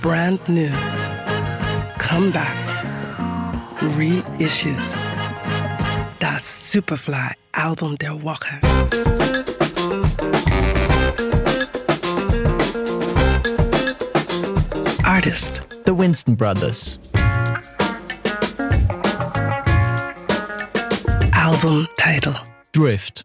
brand new, comebacks, reissues. That Superfly album, Der Walker. Artist, The Winston Brothers. album title. Drift.